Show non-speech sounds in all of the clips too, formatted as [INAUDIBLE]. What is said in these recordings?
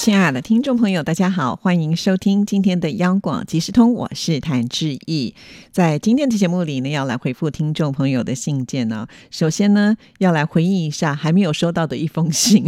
亲爱的听众朋友，大家好，欢迎收听今天的央广即时通，我是谭志毅。在今天的节目里呢，要来回复听众朋友的信件呢。首先呢，要来回应一下还没有收到的一封信。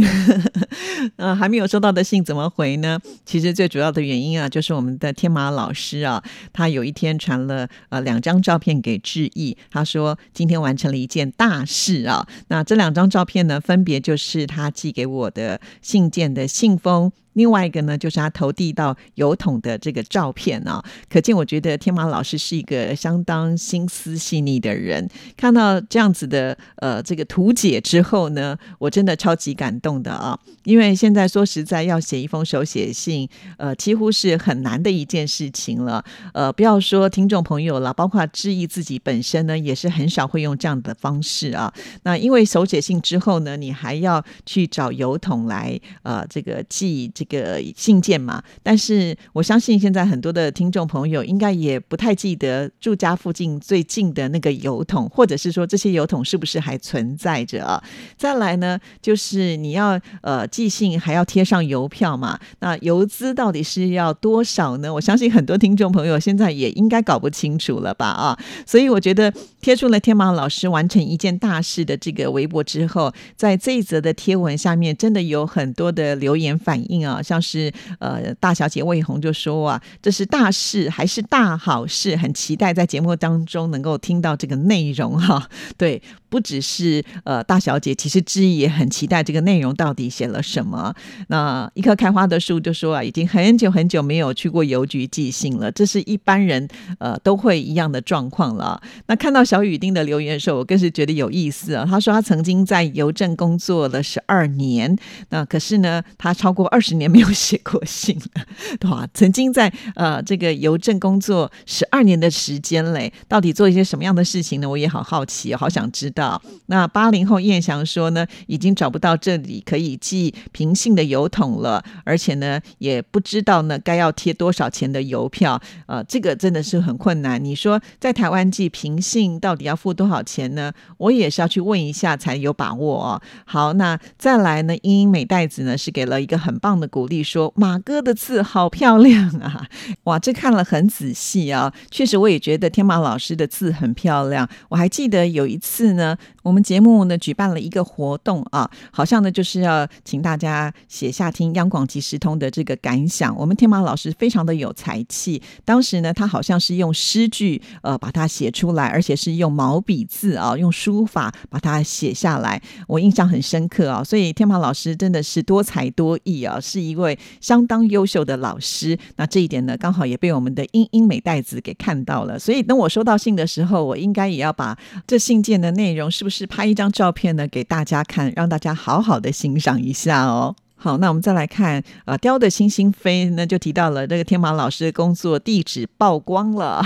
呃，[LAUGHS] 还没有收到的信怎么回呢？其实最主要的原因啊，就是我们的天马老师啊，他有一天传了呃两张照片给志毅，他说今天完成了一件大事啊。那这两张照片呢，分别就是他寄给我的信件的信封。另外一个呢，就是他投递到邮筒的这个照片啊，可见我觉得天马老师是一个相当心思细腻的人。看到这样子的呃这个图解之后呢，我真的超级感动的啊！因为现在说实在要写一封手写信，呃，几乎是很难的一件事情了。呃，不要说听众朋友了，包括志毅自己本身呢，也是很少会用这样的方式啊。那因为手写信之后呢，你还要去找邮筒来呃这个寄。这个信件嘛，但是我相信现在很多的听众朋友应该也不太记得住家附近最近的那个邮筒，或者是说这些邮筒是不是还存在着啊？再来呢，就是你要呃寄信还要贴上邮票嘛，那邮资到底是要多少呢？我相信很多听众朋友现在也应该搞不清楚了吧啊！所以我觉得贴出了天马老师完成一件大事的这个微博之后，在这一则的贴文下面，真的有很多的留言反应啊。啊像是呃，大小姐魏红就说啊，这是大事还是大好事？很期待在节目当中能够听到这个内容哈。[LAUGHS] 对，不只是呃大小姐，其实志毅也很期待这个内容到底写了什么。那一棵开花的树就说啊，已经很久很久没有去过邮局寄信了，这是一般人呃都会一样的状况了。那看到小雨丁的留言的时候，我更是觉得有意思啊。他说他曾经在邮政工作了十二年，那可是呢，他超过二十年。没有写过信了，[LAUGHS] 对吧？曾经在呃这个邮政工作十二年的时间嘞，到底做一些什么样的事情呢？我也好好奇，好想知道。那八零后燕翔说呢，已经找不到这里可以寄平信的邮筒了，而且呢，也不知道呢该要贴多少钱的邮票。呃，这个真的是很困难。你说在台湾寄平信到底要付多少钱呢？我也是要去问一下才有把握哦。好，那再来呢，英英美袋子呢是给了一个很棒的。鼓励说：“马哥的字好漂亮啊！[LAUGHS] 哇，这看了很仔细啊。确实，我也觉得天马老师的字很漂亮。我还记得有一次呢，呢，我们节目呢举办了一个活动啊，好像呢就是要请大家写下听央广即时通的这个感想。我们天马老师非常的有才气，当时呢他好像是用诗句呃把它写出来，而且是用毛笔字啊，用书法把它写下来。我印象很深刻啊。所以天马老师真的是多才多艺啊，是。”一位相当优秀的老师，那这一点呢，刚好也被我们的英英美袋子给看到了。所以等我收到信的时候，我应该也要把这信件的内容，是不是是拍一张照片呢，给大家看，让大家好好的欣赏一下哦。好，那我们再来看，呃，雕的星星飞呢，就提到了这个天马老师的工作地址曝光了。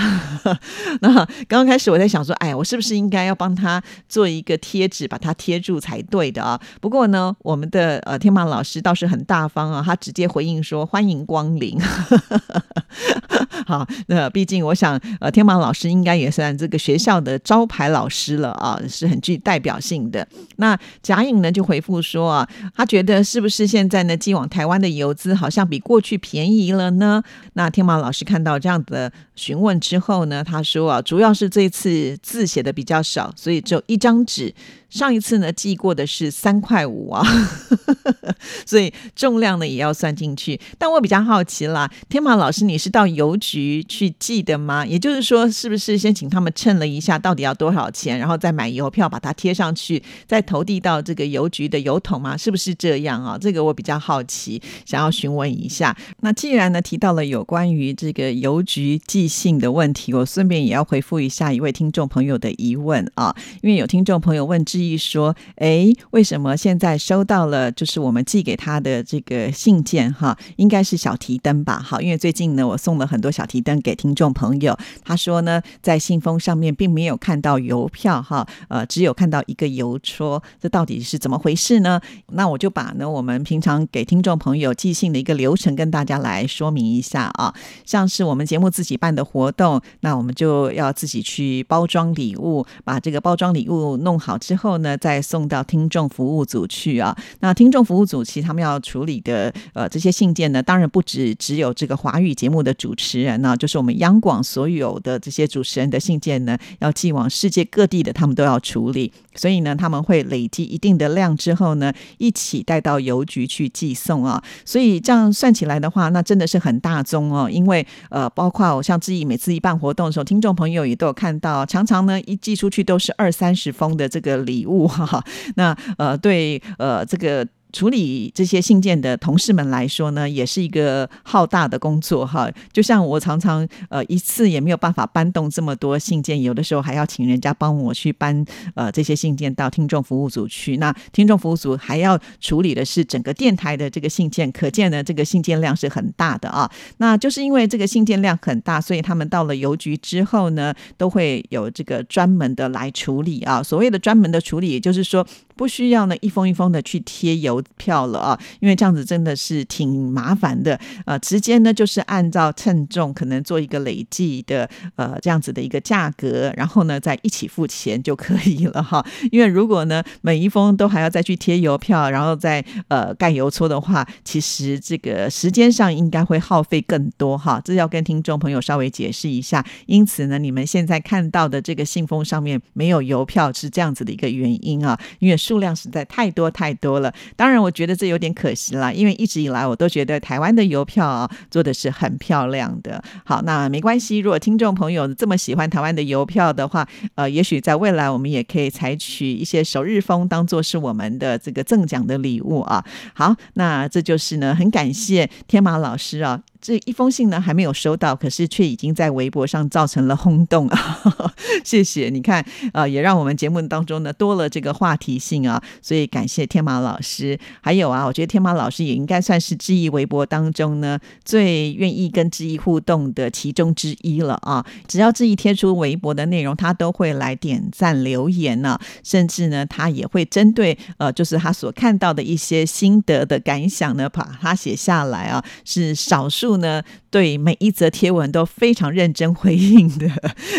[LAUGHS] 那刚刚开始我在想说，哎，我是不是应该要帮他做一个贴纸，把它贴住才对的啊？不过呢，我们的呃天马老师倒是很大方啊，他直接回应说欢迎光临。[LAUGHS] [LAUGHS] 好，那毕竟我想，呃，天马老师应该也算这个学校的招牌老师了啊，是很具代表性的。那贾颖呢就回复说啊，他觉得是不是现在呢，寄往台湾的邮资好像比过去便宜了呢。那天马老师看到这样的询问之后呢，他说啊，主要是这次字写的比较少，所以只有一张纸。上一次呢寄过的是三块五啊，[LAUGHS] 所以重量呢也要算进去。但我比较好奇啦，天马老师，你是到邮局去寄的吗？也就是说，是不是先请他们称了一下到底要多少钱，然后再买邮票把它贴上去，再投递到这个邮局的邮筒吗？是不是这样啊？这个我比较好奇，想要询问一下。那既然呢提到了有关于这个邮局寄信的问题，我顺便也要回复一下一位听众朋友的疑问啊，因为有听众朋友问。至于说：“哎，为什么现在收到了就是我们寄给他的这个信件哈，应该是小提灯吧？好，因为最近呢，我送了很多小提灯给听众朋友。他说呢，在信封上面并没有看到邮票哈，呃，只有看到一个邮戳，这到底是怎么回事呢？那我就把呢我们平常给听众朋友寄信的一个流程跟大家来说明一下啊。像是我们节目自己办的活动，那我们就要自己去包装礼物，把这个包装礼物弄好之后后呢，再送到听众服务组去啊。那听众服务组其实他们要处理的呃这些信件呢，当然不止只有这个华语节目的主持人呢，就是我们央广所有的这些主持人的信件呢，要寄往世界各地的，他们都要处理。所以呢，他们会累积一定的量之后呢，一起带到邮局去寄送啊。所以这样算起来的话，那真的是很大宗哦。因为呃，包括偶像之意，每次一办活动的时候，听众朋友也都有看到，常常呢一寄出去都是二三十封的这个礼礼物哈。那呃，对呃这个。处理这些信件的同事们来说呢，也是一个浩大的工作哈。就像我常常呃一次也没有办法搬动这么多信件，有的时候还要请人家帮我去搬呃这些信件到听众服务组去。那听众服务组还要处理的是整个电台的这个信件，可见呢这个信件量是很大的啊。那就是因为这个信件量很大，所以他们到了邮局之后呢，都会有这个专门的来处理啊。所谓的专门的处理，也就是说。不需要呢一封一封的去贴邮邮票了啊，因为这样子真的是挺麻烦的啊。直接呢就是按照称重可能做一个累计的呃这样子的一个价格，然后呢再一起付钱就可以了哈。[LAUGHS] 因为如果呢每一封都还要再去贴邮票，然后再呃盖邮戳的话，其实这个时间上应该会耗费更多哈。这要跟听众朋友稍微解释一下。因此呢，你们现在看到的这个信封上面没有邮票是这样子的一个原因啊，因为。数量实在太多太多了，当当然我觉得这有点可惜啦，因为一直以来我都觉得台湾的邮票啊做的是很漂亮的。好，那没关系，如果听众朋友这么喜欢台湾的邮票的话，呃，也许在未来我们也可以采取一些首日封当做是我们的这个赠奖的礼物啊。好，那这就是呢，很感谢天马老师啊。这一封信呢还没有收到，可是却已经在微博上造成了轰动啊！[LAUGHS] 谢谢，你看啊，也让我们节目当中呢多了这个话题性啊，所以感谢天马老师。还有啊，我觉得天马老师也应该算是志毅微博当中呢最愿意跟志毅互动的其中之一了啊！只要志毅贴出微博的内容，他都会来点赞留言呢，甚至呢他也会针对呃就是他所看到的一些心得的感想呢，把它写下来啊，是少数。呢，对每一则贴文都非常认真回应的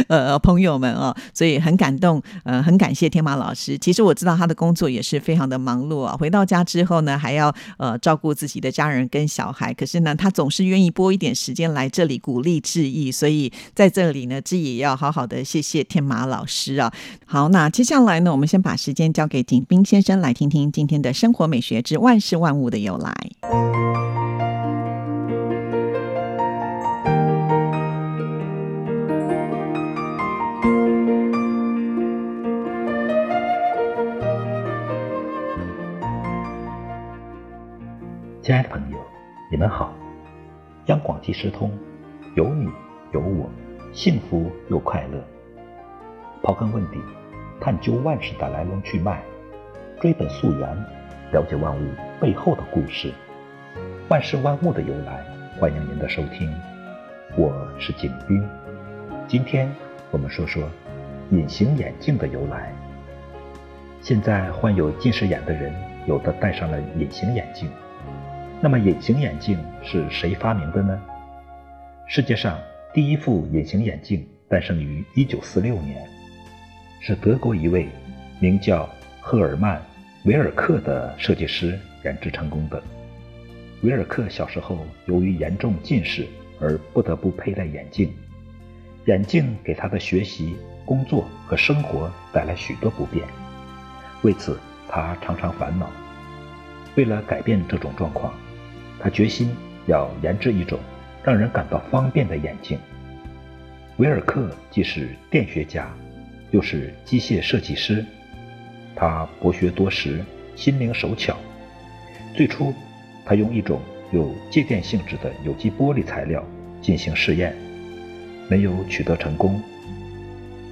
呃朋友们啊，所以很感动，呃，很感谢天马老师。其实我知道他的工作也是非常的忙碌啊，回到家之后呢，还要呃照顾自己的家人跟小孩，可是呢，他总是愿意拨一点时间来这里鼓励致意，所以在这里呢，志也要好好的谢谢天马老师啊。好，那接下来呢，我们先把时间交给景斌先生来听听今天的生活美学之万事万物的由来。亲爱的朋友，你们好！央广即时通，有你有我，幸福又快乐。刨根问底，探究万事的来龙去脉，追本溯源，了解万物背后的故事。万事万物的由来，欢迎您的收听。我是景斌，今天我们说说隐形眼镜的由来。现在患有近视眼的人，有的戴上了隐形眼镜。那么，隐形眼镜是谁发明的呢？世界上第一副隐形眼镜诞生于1946年，是德国一位名叫赫尔曼·维尔克的设计师研制成功的。维尔克小时候由于严重近视而不得不佩戴眼镜，眼镜给他的学习、工作和生活带来许多不便，为此他常常烦恼。为了改变这种状况，他决心要研制一种让人感到方便的眼镜。维尔克既是电学家，又是机械设计师，他博学多识，心灵手巧。最初，他用一种有介电性质的有机玻璃材料进行试验，没有取得成功，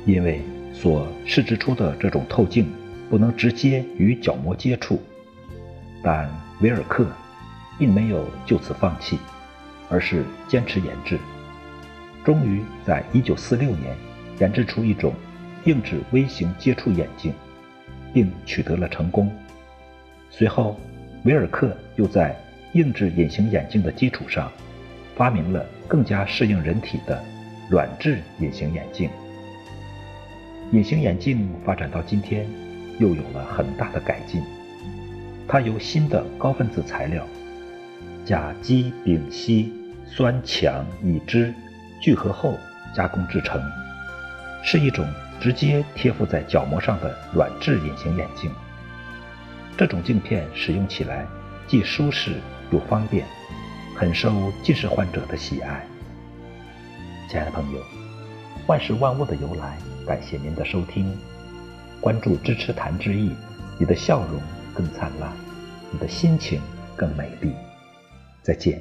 因为所试制出的这种透镜不能直接与角膜接触。但维尔克并没有就此放弃，而是坚持研制，终于在1946年研制出一种硬质微型接触眼镜，并取得了成功。随后，维尔克又在硬质隐形眼镜的基础上，发明了更加适应人体的软质隐形眼镜。隐形眼镜发展到今天，又有了很大的改进。它由新的高分子材料甲基丙烯酸羟乙酯聚合后加工制成，是一种直接贴附在角膜上的软质隐形眼镜。这种镜片使用起来既舒适又方便，很受近视患者的喜爱。亲爱的朋友，万事万物的由来，感谢您的收听，关注支持谭志毅，你的笑容。更灿烂，你的心情更美丽。再见。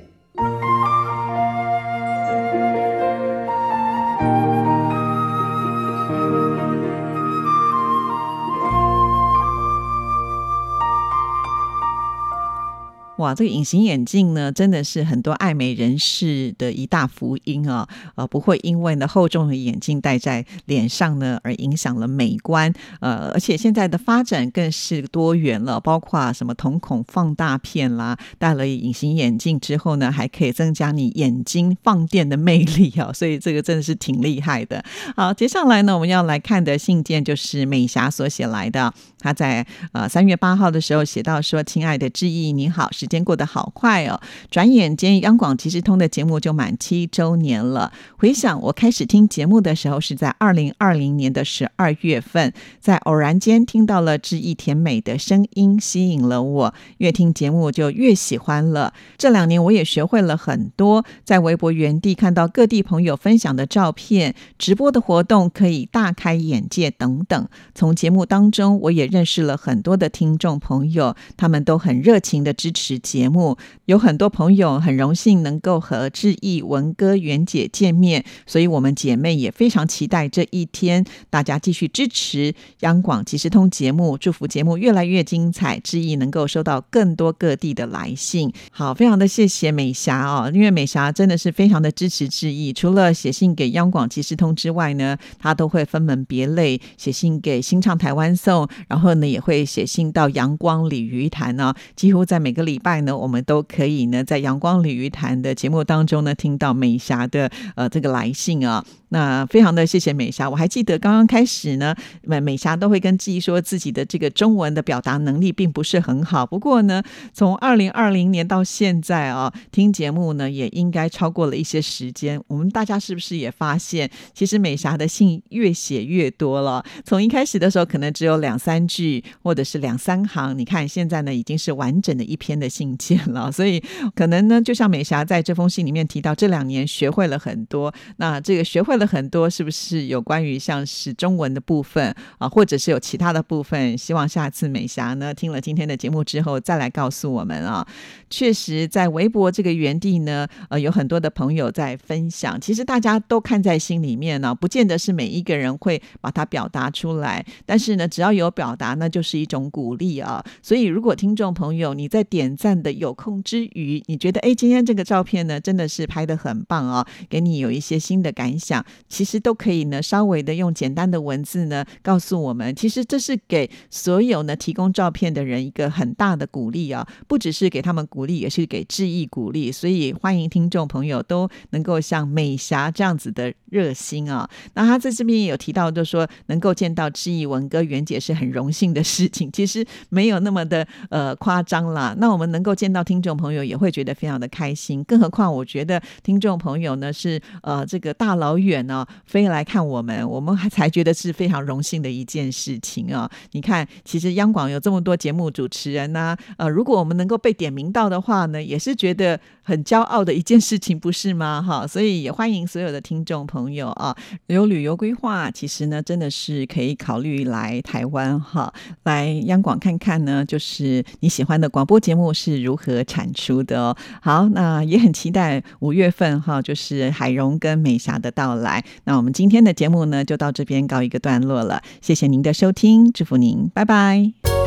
哇，这个隐形眼镜呢，真的是很多爱美人士的一大福音啊！呃，不会因为呢厚重的眼镜戴在脸上呢而影响了美观。呃，而且现在的发展更是多元了，包括什么瞳孔放大片啦，戴了隐形眼镜之后呢，还可以增加你眼睛放电的魅力啊！[LAUGHS] 所以这个真的是挺厉害的。好，接下来呢，我们要来看的信件就是美霞所写来的。他在呃三月八号的时候写到说：“亲爱的志毅，你好。”时间过得好快哦，转眼间央广即时通的节目就满七周年了。回想我开始听节目的时候是在二零二零年的十二月份，在偶然间听到了志毅甜美的声音，吸引了我，越听节目就越喜欢了。这两年我也学会了很多，在微博原地看到各地朋友分享的照片、直播的活动，可以大开眼界等等。从节目当中，我也认识了很多的听众朋友，他们都很热情的支持。节目有很多朋友很荣幸能够和志毅文哥袁姐见面，所以我们姐妹也非常期待这一天。大家继续支持央广即时通节目，祝福节目越来越精彩，志毅能够收到更多各地的来信。好，非常的谢谢美霞哦，因为美霞真的是非常的支持志毅，除了写信给央广即时通之外呢，她都会分门别类写信给新唱台湾颂，然后后呢也会写信到阳光鲤鱼潭呢，几乎在每个礼。拜呢，我们都可以呢，在阳光鲤鱼潭的节目当中呢，听到美霞的呃这个来信啊。那非常的谢谢美霞，我还记得刚刚开始呢，美美霞都会跟记忆说自己的这个中文的表达能力并不是很好。不过呢，从二零二零年到现在啊，听节目呢也应该超过了一些时间。我们大家是不是也发现，其实美霞的信越写越多了？从一开始的时候可能只有两三句或者是两三行，你看现在呢已经是完整的一篇的信件了。[LAUGHS] 所以可能呢，就像美霞在这封信里面提到，这两年学会了很多。那这个学会了。很多是不是有关于像是中文的部分啊，或者是有其他的部分？希望下次美霞呢听了今天的节目之后再来告诉我们啊。确实，在微博这个原地呢，呃，有很多的朋友在分享，其实大家都看在心里面呢，不见得是每一个人会把它表达出来，但是呢，只要有表达，那就是一种鼓励啊。所以，如果听众朋友你在点赞的有空之余，你觉得哎，今天这个照片呢真的是拍的很棒啊，给你有一些新的感想。其实都可以呢，稍微的用简单的文字呢，告诉我们，其实这是给所有呢提供照片的人一个很大的鼓励啊，不只是给他们鼓励，也是给致意鼓励。所以欢迎听众朋友都能够像美霞这样子的热心啊。那他在这边也有提到，就说能够见到致意文哥、袁姐是很荣幸的事情，[LAUGHS] 其实没有那么的呃夸张啦。那我们能够见到听众朋友，也会觉得非常的开心。更何况我觉得听众朋友呢是呃这个大老远。呢，飞来看我们，我们还才觉得是非常荣幸的一件事情啊！你看，其实央广有这么多节目主持人呢，呃，如果我们能够被点名到的话呢，也是觉得很骄傲的一件事情，不是吗？哈，所以也欢迎所有的听众朋朋友啊，有旅游规划，其实呢，真的是可以考虑来台湾哈，来央广看看呢，就是你喜欢的广播节目是如何产出的哦。好，那也很期待五月份哈，就是海荣跟美霞的到来。那我们今天的节目呢，就到这边告一个段落了，谢谢您的收听，祝福您，拜拜。